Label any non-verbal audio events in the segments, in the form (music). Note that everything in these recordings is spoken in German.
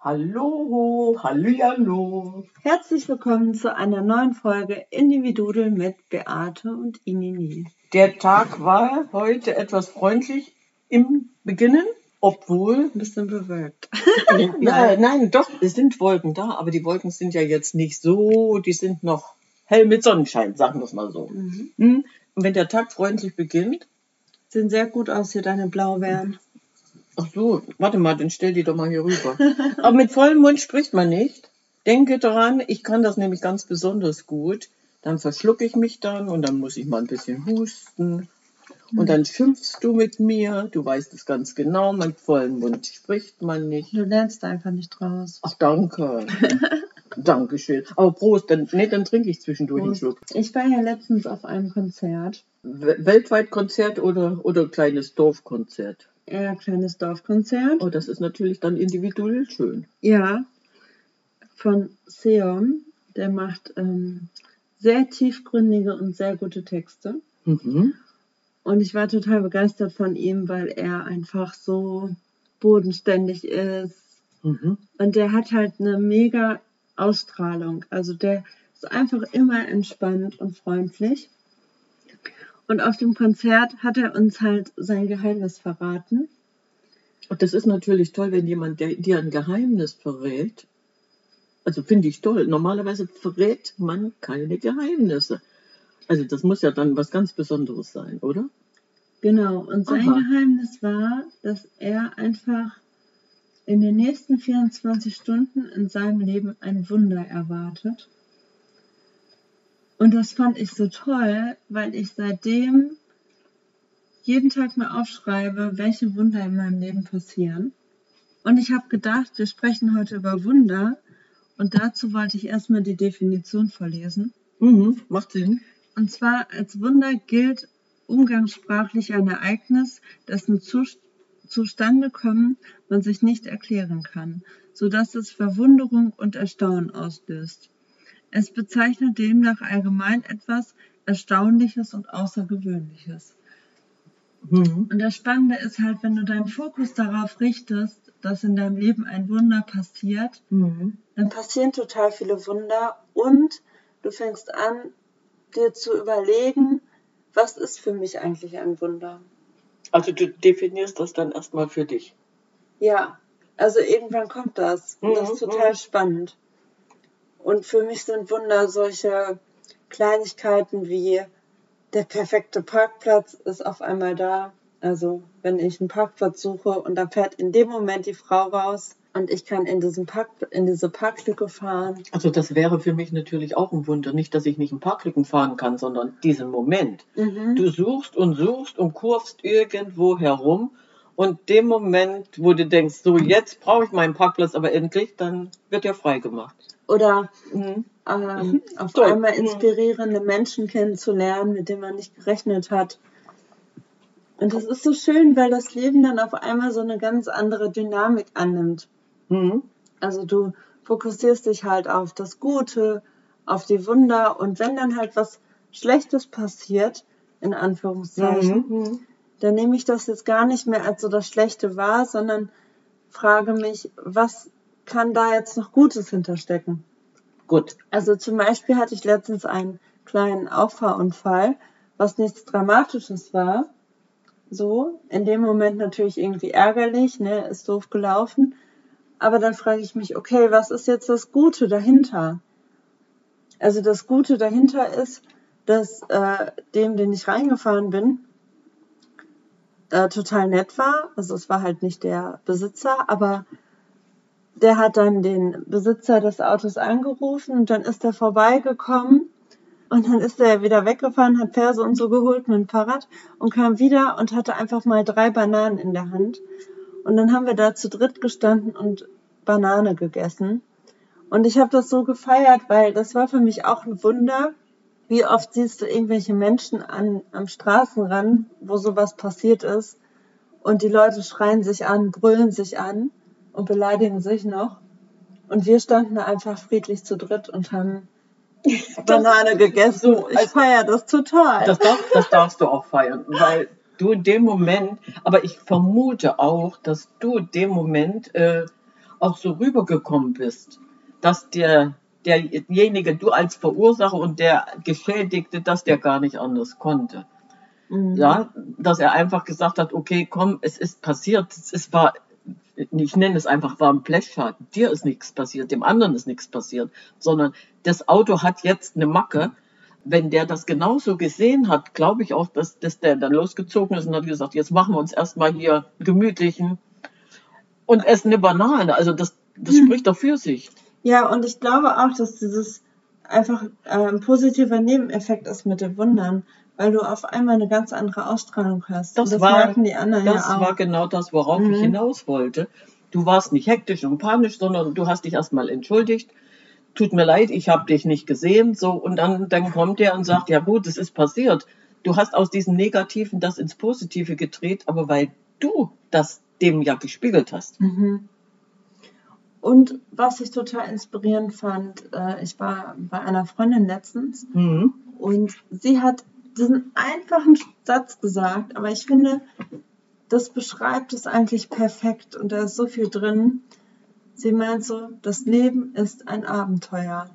Hallo, hallo. Herzlich willkommen zu einer neuen Folge Individudel mit Beate und Inini. Der Tag war heute etwas freundlich im Beginnen, obwohl ein bisschen bewölkt. (laughs) (laughs) ja, nein, doch, es sind Wolken da, aber die Wolken sind ja jetzt nicht so, die sind noch hell mit Sonnenschein, sagen wir es mal so. Mhm. Hm? Und wenn der Tag freundlich beginnt, sehen sehr gut aus hier deine Blaubeeren. Ach so, warte mal, dann stell die doch mal hier rüber. (laughs) Aber mit vollem Mund spricht man nicht. Denke daran, ich kann das nämlich ganz besonders gut. Dann verschlucke ich mich dann und dann muss ich mal ein bisschen husten. Und dann schimpfst du mit mir. Du weißt es ganz genau. Mit vollem Mund spricht man nicht. Du lernst einfach nicht draus. Ach, danke. (laughs) Dankeschön. Aber Prost, dann, nee, dann trinke ich zwischendurch Prost. einen Schluck. Ich war ja letztens auf einem Konzert. Weltweit Konzert oder, oder kleines Dorfkonzert? Eher kleines Dorfkonzert. Oh, das ist natürlich dann individuell schön. Ja, von Seon. Der macht ähm, sehr tiefgründige und sehr gute Texte. Mhm. Und ich war total begeistert von ihm, weil er einfach so bodenständig ist. Mhm. Und der hat halt eine mega Ausstrahlung. Also der ist einfach immer entspannt und freundlich. Und auf dem Konzert hat er uns halt sein Geheimnis verraten. Und das ist natürlich toll, wenn jemand dir ein Geheimnis verrät. Also finde ich toll. Normalerweise verrät man keine Geheimnisse. Also das muss ja dann was ganz Besonderes sein, oder? Genau. Und sein Aha. Geheimnis war, dass er einfach in den nächsten 24 Stunden in seinem Leben ein Wunder erwartet. Und das fand ich so toll, weil ich seitdem jeden Tag mir aufschreibe, welche Wunder in meinem Leben passieren. Und ich habe gedacht, wir sprechen heute über Wunder. Und dazu wollte ich erstmal die Definition vorlesen. Mhm, macht Sinn. Und zwar als Wunder gilt umgangssprachlich ein Ereignis, dessen Zustandekommen man sich nicht erklären kann, sodass es Verwunderung und Erstaunen auslöst. Es bezeichnet demnach allgemein etwas Erstaunliches und Außergewöhnliches. Mhm. Und das Spannende ist halt, wenn du deinen Fokus darauf richtest, dass in deinem Leben ein Wunder passiert, mhm. dann passieren total viele Wunder und du fängst an, dir zu überlegen, was ist für mich eigentlich ein Wunder? Also du definierst das dann erstmal für dich. Ja, also irgendwann kommt das. Und das ist mhm. total spannend. Und für mich sind Wunder solche Kleinigkeiten wie der perfekte Parkplatz ist auf einmal da. Also wenn ich einen Parkplatz suche und da fährt in dem Moment die Frau raus und ich kann in, diesen Park, in diese Parklücke fahren. Also das wäre für mich natürlich auch ein Wunder. Nicht, dass ich nicht in Parklücken fahren kann, sondern diesen Moment. Mhm. Du suchst und suchst und kurvst irgendwo herum und dem Moment, wo du denkst, so jetzt brauche ich meinen Parkplatz aber endlich, dann wird er freigemacht oder mhm. ähm, auf Toll. einmal mhm. inspirierende Menschen kennenzulernen, mit denen man nicht gerechnet hat. Und das ist so schön, weil das Leben dann auf einmal so eine ganz andere Dynamik annimmt. Mhm. Also du fokussierst dich halt auf das Gute, auf die Wunder und wenn dann halt was Schlechtes passiert, in Anführungszeichen, mhm. mhm. dann nehme ich das jetzt gar nicht mehr als so das Schlechte wahr, sondern frage mich, was kann da jetzt noch Gutes hinterstecken? Gut. Also zum Beispiel hatte ich letztens einen kleinen Auffahrunfall, was nichts Dramatisches war. So, in dem Moment natürlich irgendwie ärgerlich, ne, ist doof gelaufen. Aber dann frage ich mich, okay, was ist jetzt das Gute dahinter? Also das Gute dahinter ist, dass äh, dem, den ich reingefahren bin, äh, total nett war. Also es war halt nicht der Besitzer, aber der hat dann den Besitzer des Autos angerufen und dann ist er vorbeigekommen und dann ist er wieder weggefahren, hat Perse und so geholt mit dem Fahrrad und kam wieder und hatte einfach mal drei Bananen in der Hand. Und dann haben wir da zu dritt gestanden und Banane gegessen. Und ich habe das so gefeiert, weil das war für mich auch ein Wunder. Wie oft siehst du irgendwelche Menschen an, am Straßenrand, wo sowas passiert ist und die Leute schreien sich an, brüllen sich an und beleidigen sich noch. Und wir standen da einfach friedlich zu dritt und haben (laughs) Banane gegessen. So, ich als- feiere das total. Das, darf, das darfst du auch feiern, weil du in dem Moment, aber ich vermute auch, dass du in dem Moment äh, auch so rübergekommen bist, dass der, derjenige, du als Verursacher und der Geschädigte, dass der gar nicht anders konnte. Mhm. Ja, dass er einfach gesagt hat, okay, komm, es ist passiert, es ist, war, ich nenne es einfach, war ein Blechschaden. Dir ist nichts passiert, dem anderen ist nichts passiert, sondern das Auto hat jetzt eine Macke. Wenn der das genauso gesehen hat, glaube ich auch, dass, dass der dann losgezogen ist und hat gesagt, jetzt machen wir uns erstmal hier einen gemütlichen und essen eine Banane. Also das, das spricht doch für sich. Ja, und ich glaube auch, dass dieses einfach äh, ein positiver Nebeneffekt ist mit den Wundern, weil du auf einmal eine ganz andere Ausstrahlung hast. Das das war- merken die anderen Das ja auch. war genau das, worauf Mhm. ich hinaus wollte. Du warst nicht hektisch und panisch, sondern du hast dich erstmal entschuldigt. Tut mir leid, ich habe dich nicht gesehen. So und dann, dann kommt er und sagt, ja gut, es ist passiert. Du hast aus diesem Negativen das ins Positive gedreht, aber weil du das dem ja gespiegelt hast. Mhm. Und was ich total inspirierend fand, äh, ich war bei einer Freundin letztens Mhm. und sie hat diesen einfachen Satz gesagt, aber ich finde, das beschreibt es eigentlich perfekt und da ist so viel drin. Sie meint so, das Leben ist ein Abenteuer.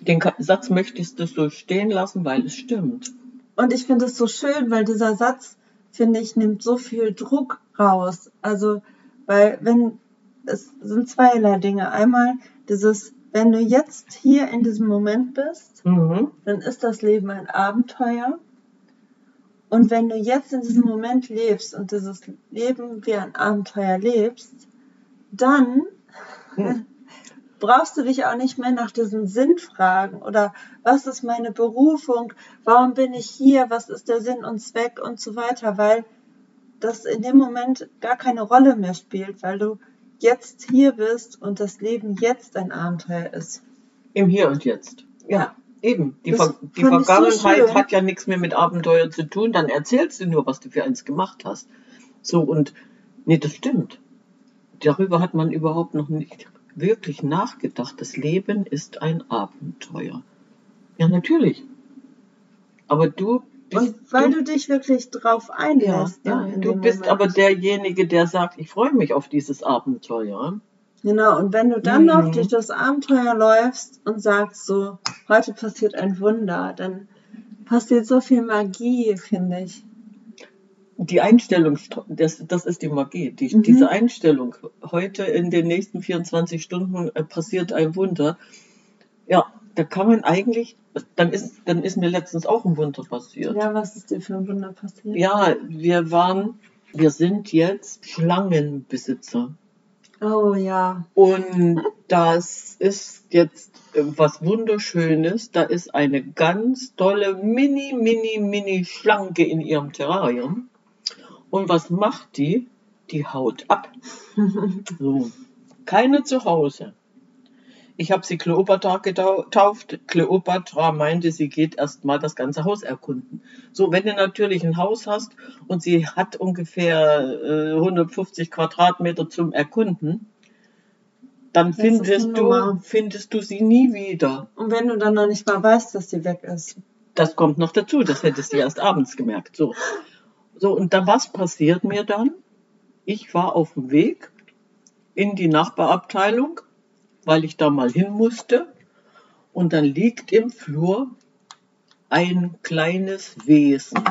Den Satz möchtest du so stehen lassen, weil es stimmt. Und ich finde es so schön, weil dieser Satz, finde ich, nimmt so viel Druck raus. Also, weil wenn, es sind zweierlei Dinge. Einmal dieses, wenn du jetzt hier in diesem Moment bist, Mhm. dann ist das Leben ein Abenteuer. Und wenn du jetzt in diesem Moment lebst und dieses Leben wie ein Abenteuer lebst, dann Hm. (laughs) brauchst du dich auch nicht mehr nach diesen Sinn fragen oder was ist meine Berufung, warum bin ich hier, was ist der Sinn und Zweck und so weiter, weil das in dem Moment gar keine Rolle mehr spielt, weil du jetzt hier bist und das Leben jetzt ein Abenteuer ist. Im Hier und Jetzt. Ja. Eben. Die, Ver die so Vergangenheit schön. hat ja nichts mehr mit Abenteuer zu tun. Dann erzählst du nur, was du für eins gemacht hast. So und nee, das stimmt. Darüber hat man überhaupt noch nicht wirklich nachgedacht. Das Leben ist ein Abenteuer. Ja, natürlich. Aber du bist, Und weil du, du dich wirklich drauf ja, einlässt. ja, dann in du bist Moment. aber derjenige, der sagt, ich freue mich auf dieses Abenteuer. Genau, und wenn du dann Mhm. noch durch das Abenteuer läufst und sagst so, heute passiert ein Wunder, dann passiert so viel Magie, finde ich. Die Einstellung, das, das ist die Magie. Die, Mhm. Diese Einstellung. Heute in den nächsten 24 Stunden äh, passiert ein Wunder. Ja, da kann man eigentlich, dann ist, dann ist mir letztens auch ein Wunder passiert. Ja, was ist dir für ein Wunder passiert? Ja, wir waren, wir sind jetzt Schlangenbesitzer. Oh ja. Und das ist jetzt was Wunderschönes. Da ist eine ganz tolle Mini, Mini, Mini Schlange in ihrem Terrarium. Und was macht die? Die haut ab. (laughs) So. Keine zu Hause. Ich habe sie Kleopatra getauft. Kleopatra meinte, sie geht erstmal das ganze Haus erkunden. So, wenn du natürlich ein Haus hast und sie hat ungefähr äh, 150 Quadratmeter zum Erkunden, dann Das findest du, findest du sie nie wieder. Und wenn du dann noch nicht mal weißt, dass sie weg ist. Das kommt noch dazu, das hättest du erst abends gemerkt. So. So, und dann was passiert mir dann? Ich war auf dem Weg in die Nachbarabteilung, weil ich da mal hin musste. Und dann liegt im Flur ein kleines Wesen.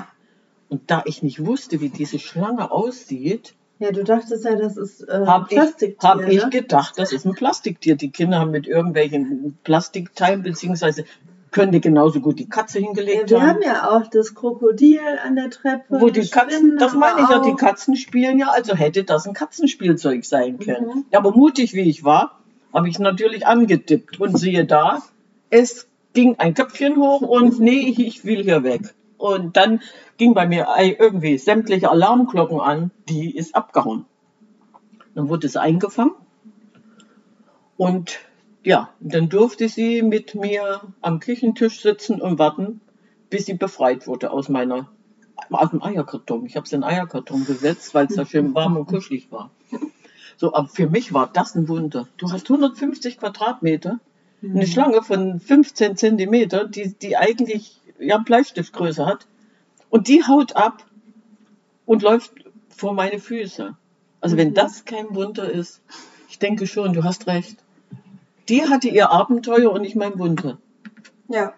Und da ich nicht wusste, wie diese Schlange aussieht, Ja, du dachtest ja, das ist äh, habe ich, Plastiktier, hab ich ne? gedacht, das ist ein Plastiktier. Die Kinder haben mit irgendwelchen Plastikteilen beziehungsweise könnte genauso gut die Katze hingelegt Wir haben. haben ja auch das Krokodil an der Treppe. Wo die Katzen, das meine ich ja, die. Katzen spielen ja, also hätte das ein Katzenspielzeug sein können. Mhm. Ja, aber mutig wie ich war, habe ich natürlich angetippt und siehe da, es ging ein Köpfchen hoch und nee, ich, will hier weg. Und dann ging bei mir irgendwie sämtliche Alarmglocken an, die ist abgehauen. Dann wurde es eingefangen und ja, dann durfte sie mit mir am Küchentisch sitzen und warten, bis sie befreit wurde aus meiner aus dem Eierkarton. Ich habe sie in den Eierkarton gesetzt, weil es da schön warm und kuschelig war. So, aber für mich war das ein Wunder. Du hast 150 Quadratmeter, eine Schlange von 15 Zentimeter, die, die eigentlich ja Bleistiftgröße hat, und die haut ab und läuft vor meine Füße. Also wenn das kein Wunder ist, ich denke schon, du hast recht. Die hatte ihr Abenteuer und nicht mein Wunder. Ja.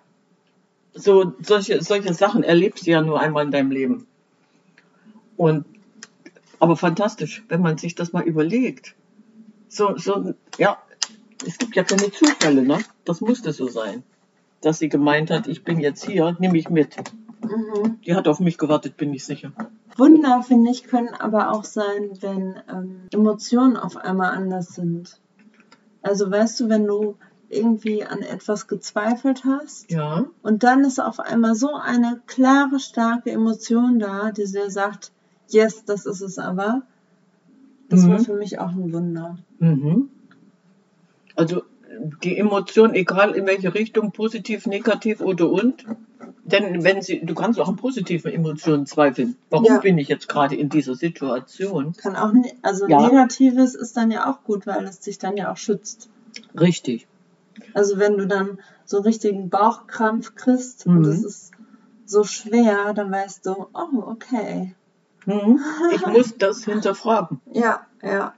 So, solche, solche Sachen erlebst du ja nur einmal in deinem Leben. Und, aber fantastisch, wenn man sich das mal überlegt. So, so, ja, es gibt ja keine Zufälle, ne? Das musste so sein. Dass sie gemeint hat, ich bin jetzt hier, nimm mich mit. Mhm. Die hat auf mich gewartet, bin ich sicher. Wunder, finde ich, können aber auch sein, wenn ähm, Emotionen auf einmal anders sind. Also weißt du, wenn du irgendwie an etwas gezweifelt hast Ja. und dann ist auf einmal so eine klare, starke Emotion da, die dir sagt, yes, das ist es aber. Das Mhm. war für mich auch ein Wunder. Mhm. Also die Emotion, egal in welche Richtung, positiv, negativ oder und. Denn wenn sie, du kannst auch an positiven Emotionen zweifeln. Warum Ja. bin ich jetzt gerade in dieser Situation? Kann auch, ne also Ja. Negatives ist dann ja auch gut, weil es dich dann ja auch schützt. Richtig. Also wenn du dann so richtigen Bauchkrampf kriegst Mhm. und es ist so schwer, dann weißt du, oh, okay. Mhm. Ich muss das hinterfragen. (laughs) Ja, ja.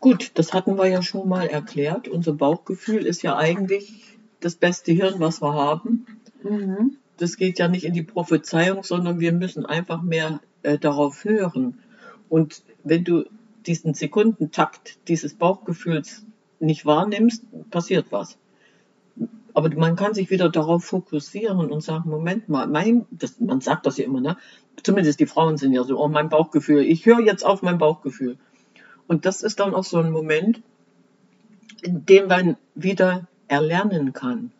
Gut, das hatten wir ja schon mal erklärt. Unser Bauchgefühl ist ja eigentlich das beste Hirn, was wir haben. Mhm. Das geht ja nicht in die Prophezeiung, sondern wir müssen einfach mehr äh, darauf hören. Und wenn du diesen Sekundentakt dieses Bauchgefühls nicht wahrnimmst, passiert was. Aber man kann sich wieder darauf fokussieren und sagen, Moment mal, mein, das, man sagt das ja immer, ne? Zumindest die Frauen sind ja so, oh, mein Bauchgefühl, ich höre jetzt auf mein Bauchgefühl. Und das ist dann auch so ein Moment, in dem man wieder erlernen kann.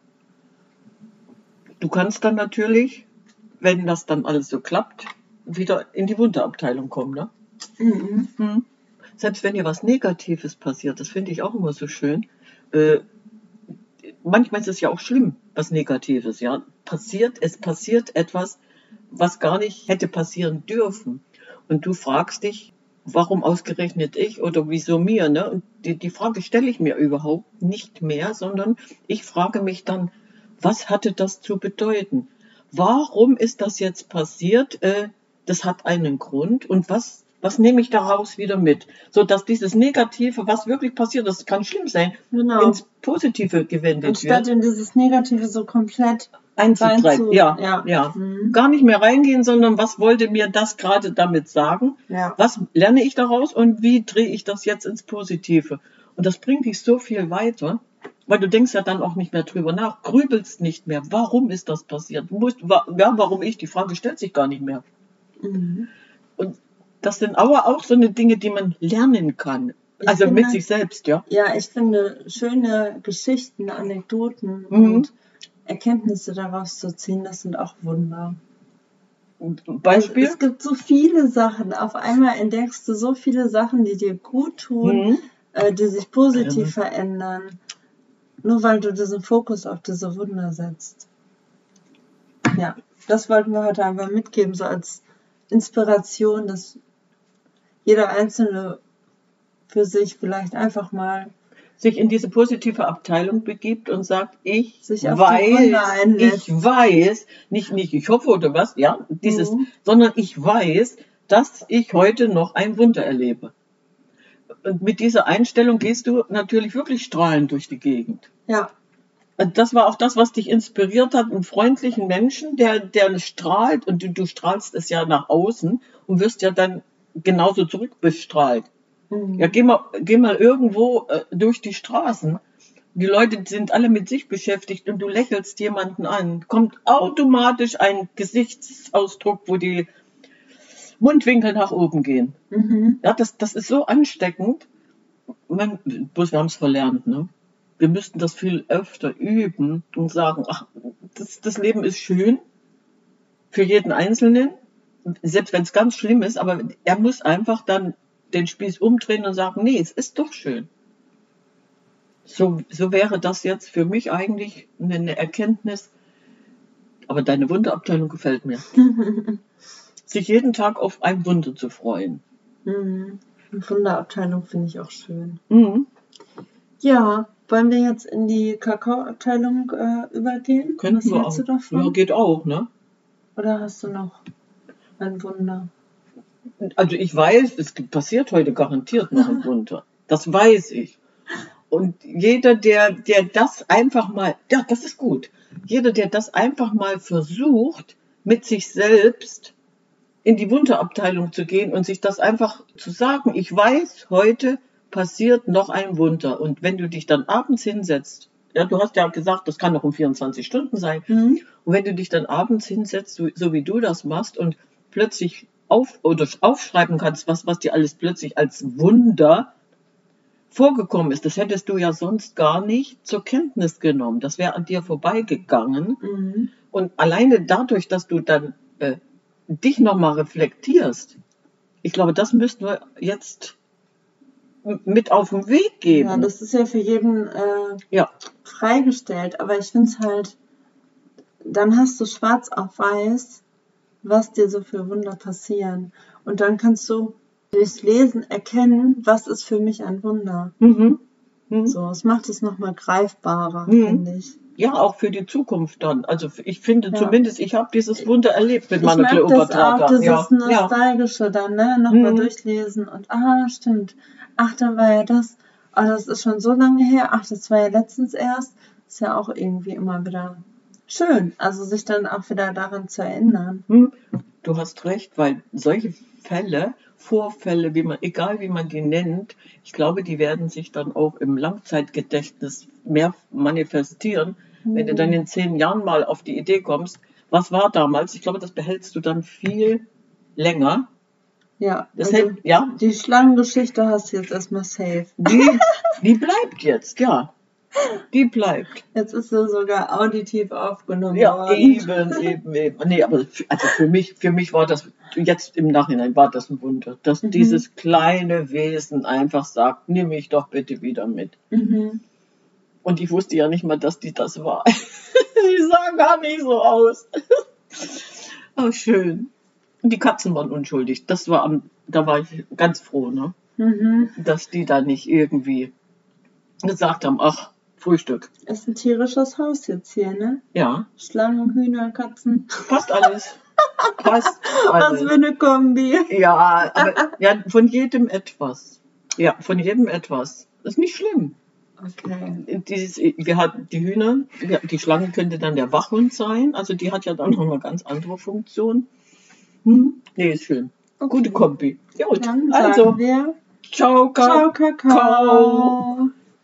Du kannst dann natürlich, wenn das dann alles so klappt, wieder in die Wunderabteilung kommen. Ne? Mhm. Hm. Selbst wenn dir was Negatives passiert, das finde ich auch immer so schön. Äh, manchmal ist es ja auch schlimm, was Negatives. Ja, passiert, es passiert etwas, was gar nicht hätte passieren dürfen. Und du fragst dich, warum ausgerechnet ich oder wieso mir? Ne? Und die, die Frage stelle ich mir überhaupt nicht mehr, sondern ich frage mich dann, was hatte das zu bedeuten? Warum ist das jetzt passiert? Äh, das hat einen Grund. Und was, was nehme ich daraus wieder mit? So dass dieses Negative, was wirklich passiert, das kann schlimm sein, Genau. ins Positive gewendet Anstatt wird. in dieses Negative so komplett Einzutreiben. Ja, ja. ja. Mhm. Gar nicht mehr reingehen, sondern was wollte mir das gerade damit sagen? Ja. Was lerne ich daraus und wie drehe ich das jetzt ins Positive? Und das bringt dich so viel weiter, weil du denkst ja dann auch nicht mehr drüber nach, grübelst nicht mehr. Warum ist das passiert? Du musst, ja, warum ich? Die Frage stellt sich gar nicht mehr. Mhm. Und das sind aber auch so eine Dinge, die man lernen kann. Ich Also mit finde- sich selbst, ja. Ja, ich finde schöne Geschichten, Anekdoten Mhm. und Erkenntnisse daraus zu ziehen, das sind auch Wunder. Beispiel? Es gibt so viele Sachen. Auf einmal entdeckst du so viele Sachen, die dir gut tun, Mhm. äh, die sich positiv Mhm. verändern. Nur weil du diesen Fokus auf diese Wunder setzt. Ja, das wollten wir heute einfach mitgeben, so als Inspiration, dass jeder Einzelne für sich vielleicht einfach mal sich in diese positive Abteilung begibt und sagt, ich weiß, ich weiß, nicht, nicht ich hoffe oder was, ja, dieses, Mhm. sondern ich weiß, dass ich heute noch ein Wunder erlebe. Und mit dieser Einstellung gehst du natürlich wirklich strahlend durch die Gegend. Ja, Und das war auch das, was dich inspiriert hat, einen freundlichen Menschen, der, der strahlt und du, du strahlst es ja nach außen und wirst ja dann genauso zurückbestrahlt. Mhm. Ja, geh mal, geh mal irgendwo äh, durch die Straßen. Die Leute sind alle mit sich beschäftigt und du lächelst jemanden an. Kommt automatisch ein Gesichtsausdruck, wo die Mundwinkel nach oben gehen. Mhm. Ja, das, das ist so ansteckend. Man, bloß wir haben es verlernt, ne? Wir müssten das viel öfter üben und sagen, ach, das, das Leben ist schön für jeden Einzelnen, selbst wenn es ganz schlimm ist, aber er muss einfach dann den Spieß umdrehen und sagen, nee, es ist doch schön. So, so wäre das jetzt für mich eigentlich eine Erkenntnis. Aber deine Wunderabteilung gefällt mir. (laughs) Sich jeden Tag auf ein Wunder zu freuen. Mhm. Wunderabteilung finde ich auch schön. Mhm. Ja, wollen wir jetzt in die Kakaoabteilung äh, übergehen? Könnten Was wir auch. Ja, geht auch, ne? Oder hast du noch ein Wunder? Also ich weiß, es passiert heute garantiert noch ein (laughs) Wunder. Das weiß ich. Und jeder, der, der das einfach mal, ja, das ist gut. Jeder, der das einfach mal versucht, mit sich selbst in die Wunderabteilung zu gehen und sich das einfach zu sagen, ich weiß, heute passiert noch ein Wunder. Und wenn du dich dann abends hinsetzt, ja, du hast ja gesagt, das kann noch um 24 Stunden sein, Mhm. und wenn du dich dann abends hinsetzt, so, so wie du das machst und plötzlich auf oder aufschreiben kannst, was, was dir alles plötzlich als Wunder vorgekommen ist, das hättest du ja sonst gar nicht zur Kenntnis genommen. Das wäre an dir vorbeigegangen. Mhm. Und alleine dadurch, dass du dann äh, dich nochmal reflektierst, ich glaube, das müssten wir jetzt mit auf den Weg geben. Ja, das ist ja für jeden äh, ja. freigestellt, aber ich finde es halt, dann hast du schwarz auf weiß, was dir so für Wunder passieren. Und dann kannst du durchs Lesen erkennen, was ist für mich ein Wunder. Mhm. Mhm. So, es macht es nochmal greifbarer, Mhm. finde ich. Ja, auch für die Zukunft dann. Also ich finde Ja. zumindest, ich habe dieses Wunder erlebt mit Ich meiner mag das Kleopatra. auch, dieses ja. ja. Nostalgische dann, ne? Nochmal Mhm. durchlesen und, ah, stimmt. Ach, da war ja das. Ah, das ist schon so lange her. Ach, das war ja letztens erst. Ist ja auch irgendwie immer wieder schön. Also sich dann auch wieder daran zu erinnern. Hm, Du hast recht, weil solche Fälle, Vorfälle, wie man, egal wie man die nennt, ich glaube, die werden sich dann auch im Langzeitgedächtnis mehr manifestieren. Wenn du dann in zehn Jahren mal auf die Idee kommst, was war damals? Ich glaube, das behältst du dann viel länger. Ja, Das also hält, ja, die Schlangengeschichte hast du jetzt erstmal safe. die, die bleibt jetzt, ja. Die bleibt. Jetzt ist sie sogar auditiv aufgenommen Ja, worden. eben, eben, eben. Nee, aber für- also für mich, für mich war das, jetzt im Nachhinein war das ein Wunder, dass Mhm. dieses kleine Wesen einfach sagt, nimm mich doch bitte wieder mit. Mhm. Und ich wusste ja nicht mal, dass die das war. (laughs) die sah gar nicht so aus. oh, schön. Und die Katzen waren unschuldig. Das war am, da war ich ganz froh, ne? Mhm. Dass die da nicht irgendwie gesagt haben, ach, Frühstück. Ist ein tierisches Haus jetzt hier, ne? Ja, Schlangen, Hühner, Katzen. passt alles. Passt Was alles. für eine Kombi. Ja, aber ja, von jedem etwas. Ja, von jedem etwas. Das ist nicht schlimm. Okay. Dieses, wir hatten die Hühner, die Schlange könnte dann der Wachhund sein. Also die hat ja dann noch eine ganz andere Funktion. Hm? Nee, ist schön. Gute Kombi. Ja, gut. Dann Also, wir ciao, Ciao, Kakao. Kakao.